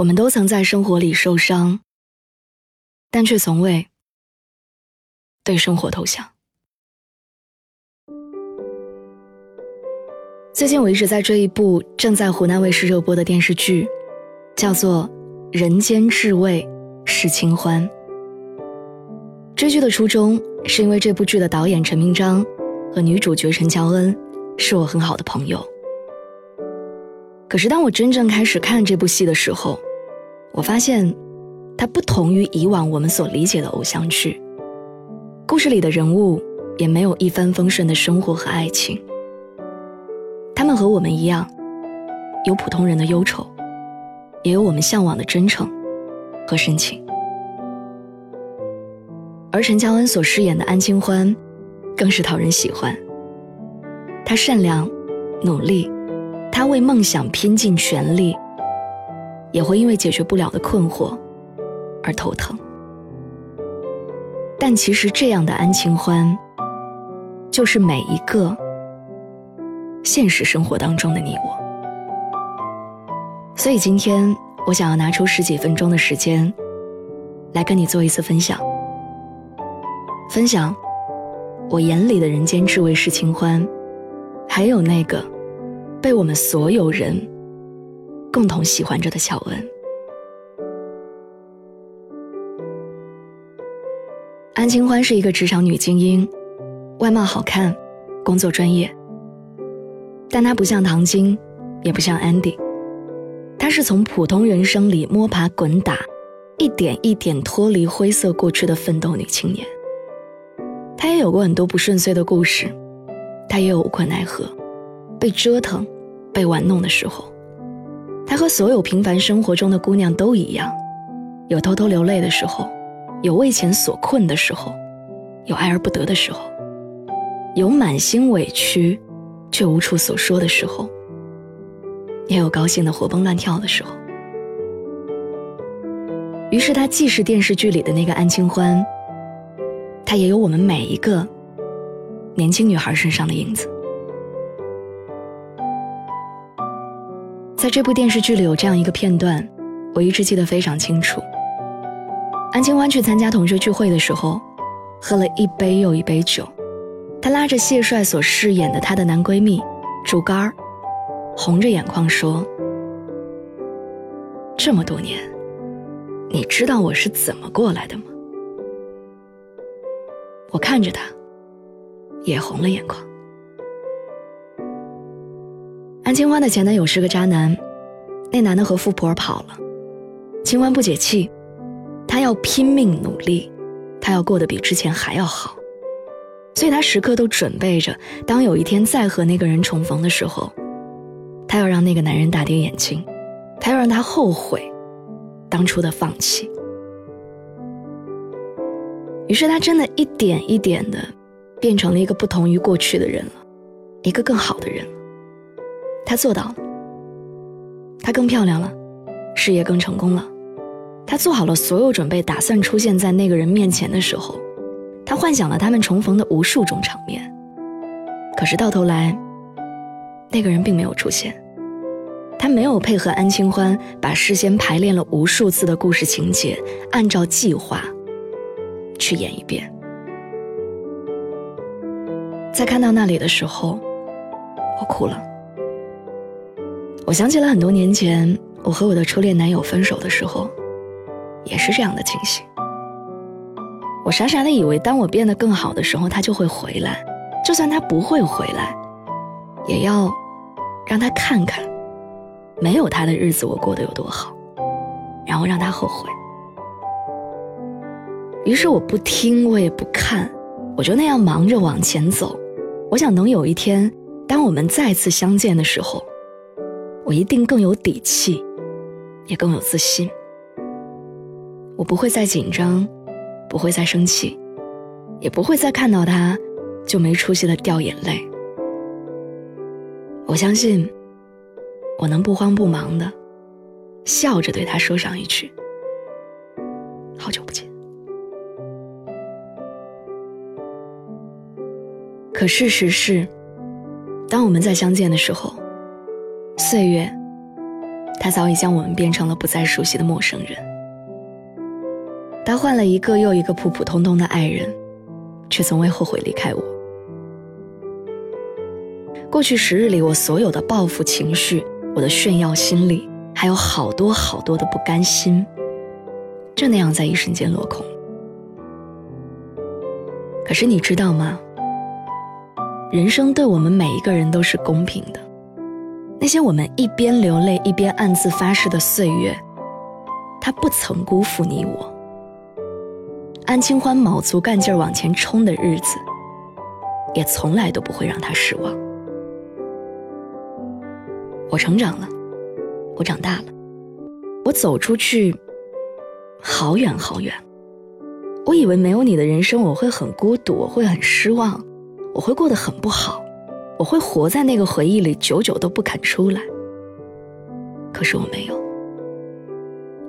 我们都曾在生活里受伤，但却从未对生活投降。最近我一直在追一部正在湖南卫视热播的电视剧，叫做《人间至味是清欢》。追剧的初衷是因为这部剧的导演陈明章和女主角陈乔恩是我很好的朋友。可是当我真正开始看这部戏的时候，我发现，它不同于以往我们所理解的偶像剧。故事里的人物也没有一帆风顺的生活和爱情，他们和我们一样，有普通人的忧愁，也有我们向往的真诚和深情。而陈乔恩所饰演的安清欢，更是讨人喜欢。她善良、努力，她为梦想拼尽全力。也会因为解决不了的困惑而头疼，但其实这样的安清欢，就是每一个现实生活当中的你我。所以今天我想要拿出十几分钟的时间，来跟你做一次分享，分享我眼里的人间至味是清欢，还有那个被我们所有人。共同喜欢着的乔恩，安清欢是一个职场女精英，外貌好看，工作专业。但她不像唐晶，也不像 Andy，她是从普通人生里摸爬滚打，一点一点脱离灰色过去的奋斗女青年。她也有过很多不顺遂的故事，她也有无可奈何，被折腾，被玩弄的时候。她和所有平凡生活中的姑娘都一样，有偷偷流泪的时候，有为钱所困的时候，有爱而不得的时候，有满心委屈却无处所说的时候，也有高兴的活蹦乱跳的时候。于是，她既是电视剧里的那个安清欢，她也有我们每一个年轻女孩身上的影子。在这部电视剧里有这样一个片段，我一直记得非常清楚。安清欢去参加同学聚会的时候，喝了一杯又一杯酒，她拉着谢帅所饰演的她的男闺蜜竹竿儿，红着眼眶说：“这么多年，你知道我是怎么过来的吗？”我看着他，也红了眼眶。安清欢的前男友是个渣男，那男的和富婆跑了，清欢不解气，她要拼命努力，她要过得比之前还要好，所以她时刻都准备着，当有一天再和那个人重逢的时候，她要让那个男人大跌眼镜，她要让他后悔当初的放弃。于是她真的一点一点的变成了一个不同于过去的人了，一个更好的人。她做到了，她更漂亮了，事业更成功了，她做好了所有准备，打算出现在那个人面前的时候，她幻想了他们重逢的无数种场面。可是到头来，那个人并没有出现，他没有配合安清欢把事先排练了无数次的故事情节按照计划去演一遍。在看到那里的时候，我哭了。我想起了很多年前，我和我的初恋男友分手的时候，也是这样的情形。我傻傻的以为，当我变得更好的时候，他就会回来；就算他不会回来，也要让他看看，没有他的日子我过得有多好，然后让他后悔。于是我不听，我也不看，我就那样忙着往前走。我想，等有一天，当我们再次相见的时候。我一定更有底气，也更有自信。我不会再紧张，不会再生气，也不会再看到他就没出息的掉眼泪。我相信，我能不慌不忙的笑着对他说上一句：“好久不见。”可事实是，当我们再相见的时候。岁月它早已将我们变成了不再熟悉的陌生人。他换了一个又一个普普通通的爱人，却从未后悔离开我。过去十日里，我所有的报复情绪，我的炫耀心理，还有好多好多的不甘心，就那样在一瞬间落空。可是你知道吗？人生对我们每一个人都是公平的。那些我们一边流泪一边暗自发誓的岁月，它不曾辜负你我。安清欢卯足干劲儿往前冲的日子，也从来都不会让他失望。我成长了，我长大了，我走出去，好远好远。我以为没有你的人生，我会很孤独，我会很失望，我会过得很不好，我会活在那个回忆里，久久都不肯出来。可是我没有，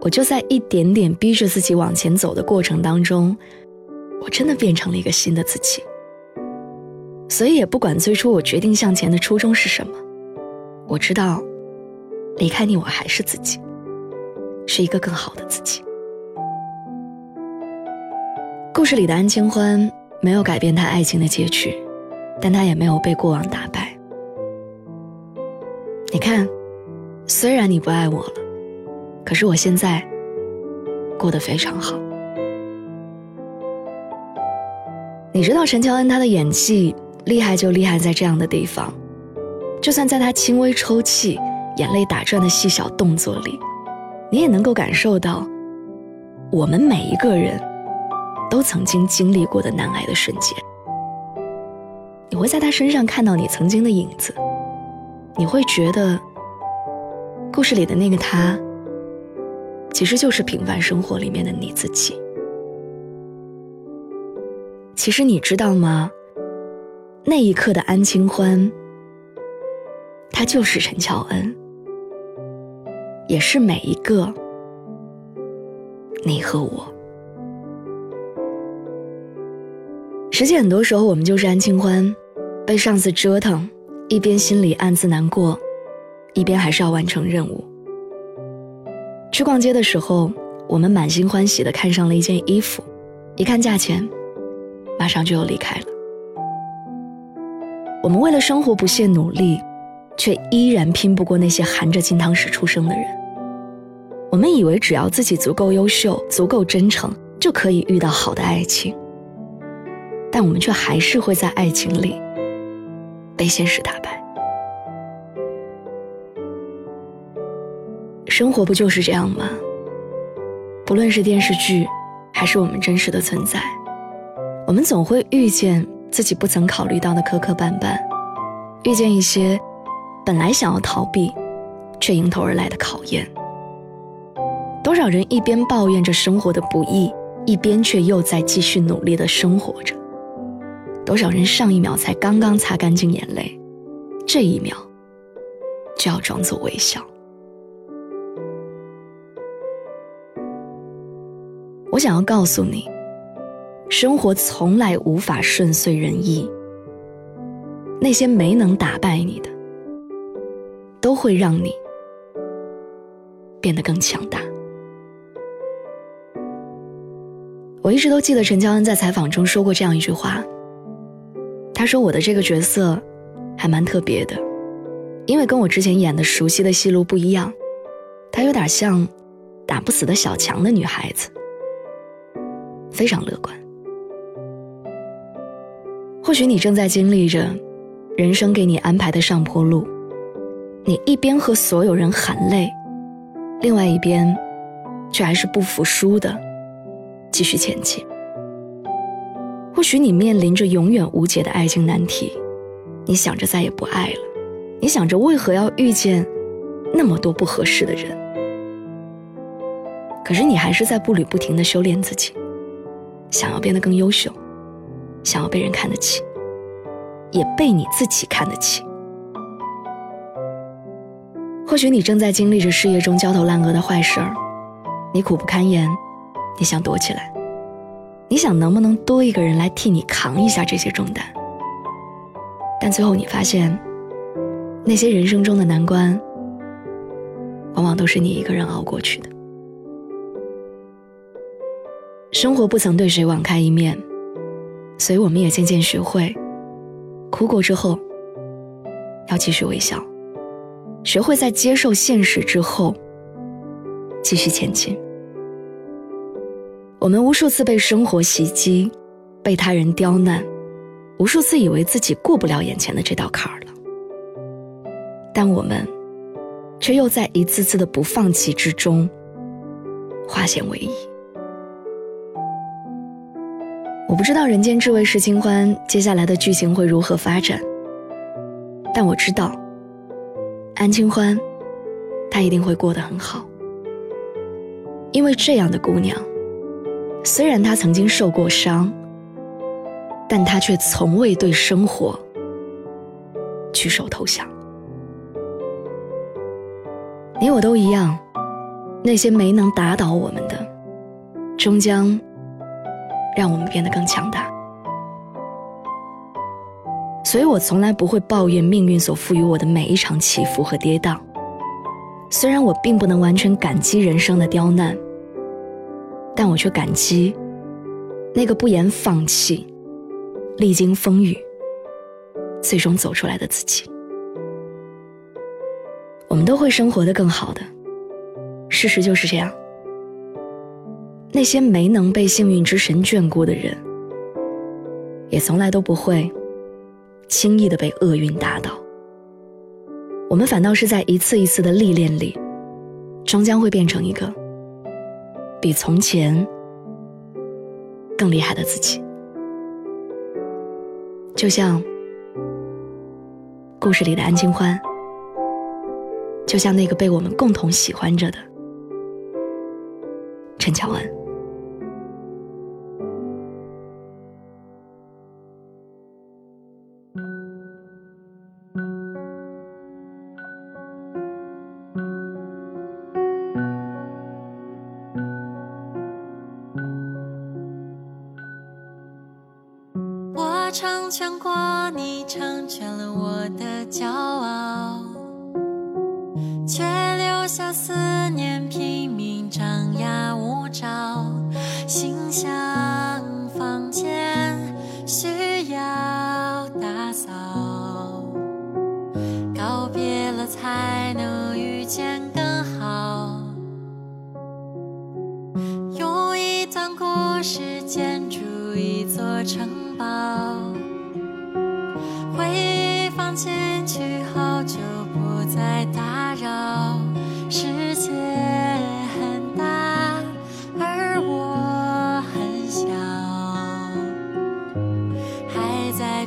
我就在一点点逼着自己往前走的过程当中，我真的变成了一个新的自己。所以也不管最初我决定向前的初衷是什么，我知道，离开你我还是自己，是一个更好的自己。故事里的安清欢没有改变他爱情的结局，但他也没有被过往打败。你看，虽然你不爱我了，可是我现在过得非常好。你知道陈乔恩她的演技厉害就厉害在这样的地方，就算在她轻微抽泣、眼泪打转的细小动作里，你也能够感受到我们每一个人。都曾经经历过的难挨的瞬间，会在他身上看到你曾经的影子，你会觉得故事里的那个他，其实就是平凡生活里面的你自己。其实你知道吗？那一刻的安清欢，他就是陈乔恩，也是每一个你和我。实际很多时候，我们就是安清欢，被上司折腾，一边心里暗自难过，一边还是要完成任务。去逛街的时候，我们满心欢喜的看上了一件衣服，一看价钱，马上就要离开了。我们为了生活不懈努力，却依然拼不过那些含着金汤匙出生的人。我们以为只要自己足够优秀、足够真诚，就可以遇到好的爱情。但我们却还是会在爱情里被现实打败。生活不就是这样吗？不论是电视剧，还是我们真实的存在，我们总会遇见自己不曾考虑到的磕磕绊绊，遇见一些本来想要逃避，却迎头而来的考验。多少人一边抱怨着生活的不易，一边却又在继续努力的生活着。多少人上一秒才刚刚擦干净眼泪，这一秒就要装作微笑。我想要告诉你，生活从来无法顺遂人意。那些没能打败你的，都会让你变得更强大。我一直都记得陈乔恩在采访中说过这样一句话。他说：“我的这个角色还蛮特别的，因为跟我之前演的熟悉的戏路不一样。她有点像打不死的小强的女孩子，非常乐观。或许你正在经历着人生给你安排的上坡路，你一边和所有人喊累，另外一边却还是不服输的继续前进。”或许你面临着永远无解的爱情难题，你想着再也不爱了，你想着为何要遇见那么多不合适的人，可是你还是在步履不停的修炼自己，想要变得更优秀，想要被人看得起，也被你自己看得起。或许你正在经历着事业中焦头烂额的坏事儿，你苦不堪言，你想躲起来。你想能不能多一个人来替你扛一下这些重担？但最后你发现，那些人生中的难关，往往都是你一个人熬过去的。生活不曾对谁网开一面，所以我们也渐渐学会，哭过之后要继续微笑，学会在接受现实之后继续前进。我们无数次被生活袭击，被他人刁难，无数次以为自己过不了眼前的这道坎儿了，但我们却又在一次次的不放弃之中化险为夷。我不知道《人间至味是清欢》接下来的剧情会如何发展，但我知道安清欢，她一定会过得很好，因为这样的姑娘。虽然他曾经受过伤，但他却从未对生活举手投降。你我都一样，那些没能打倒我们的，终将让我们变得更强大。所以我从来不会抱怨命运所赋予我的每一场起伏和跌宕。虽然我并不能完全感激人生的刁难。但我却感激那个不言放弃、历经风雨、最终走出来的自己。我们都会生活的更好的，事实就是这样。那些没能被幸运之神眷顾的人，也从来都不会轻易的被厄运打倒。我们反倒是在一次一次的历练里，终将会变成一个。比从前更厉害的自己，就像故事里的安清欢，就像那个被我们共同喜欢着的陈乔恩。成全过你，成全了我的骄傲，却留下思念拼命张牙舞爪。心像房间需要打扫，告别了才能遇见更好。用一段故事建筑一座城。堡，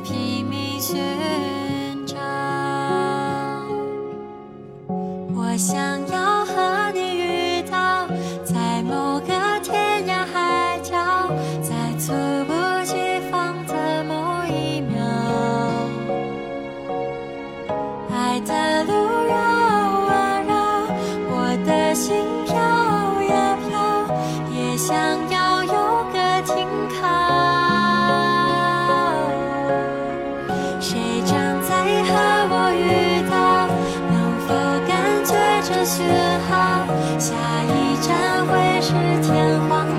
拼命寻找。我想雪，下一站会是天荒。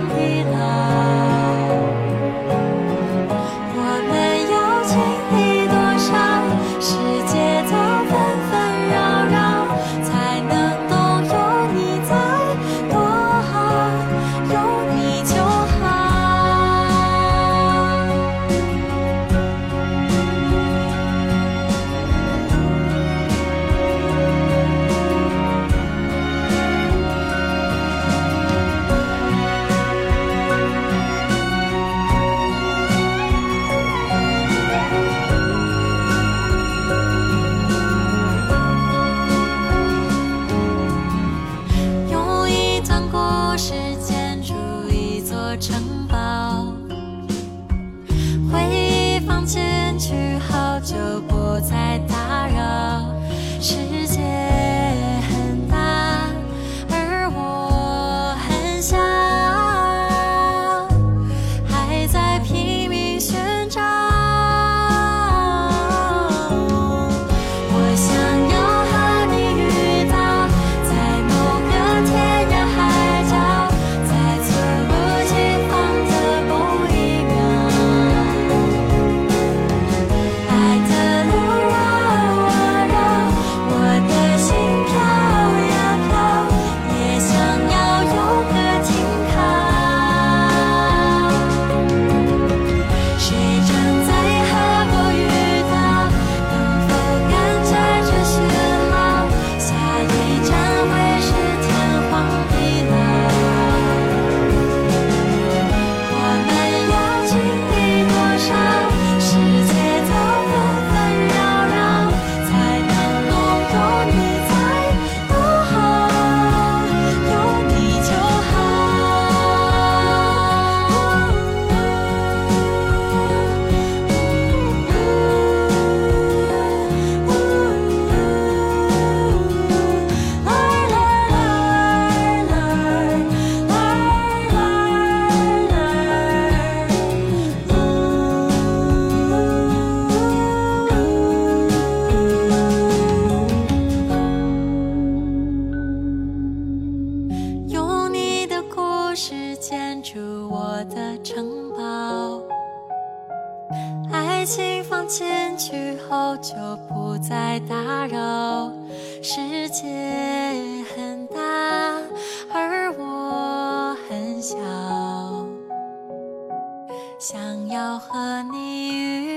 我的城堡。爱情放进去后就不再打扰，世界很大，而我很小，想要和你遇。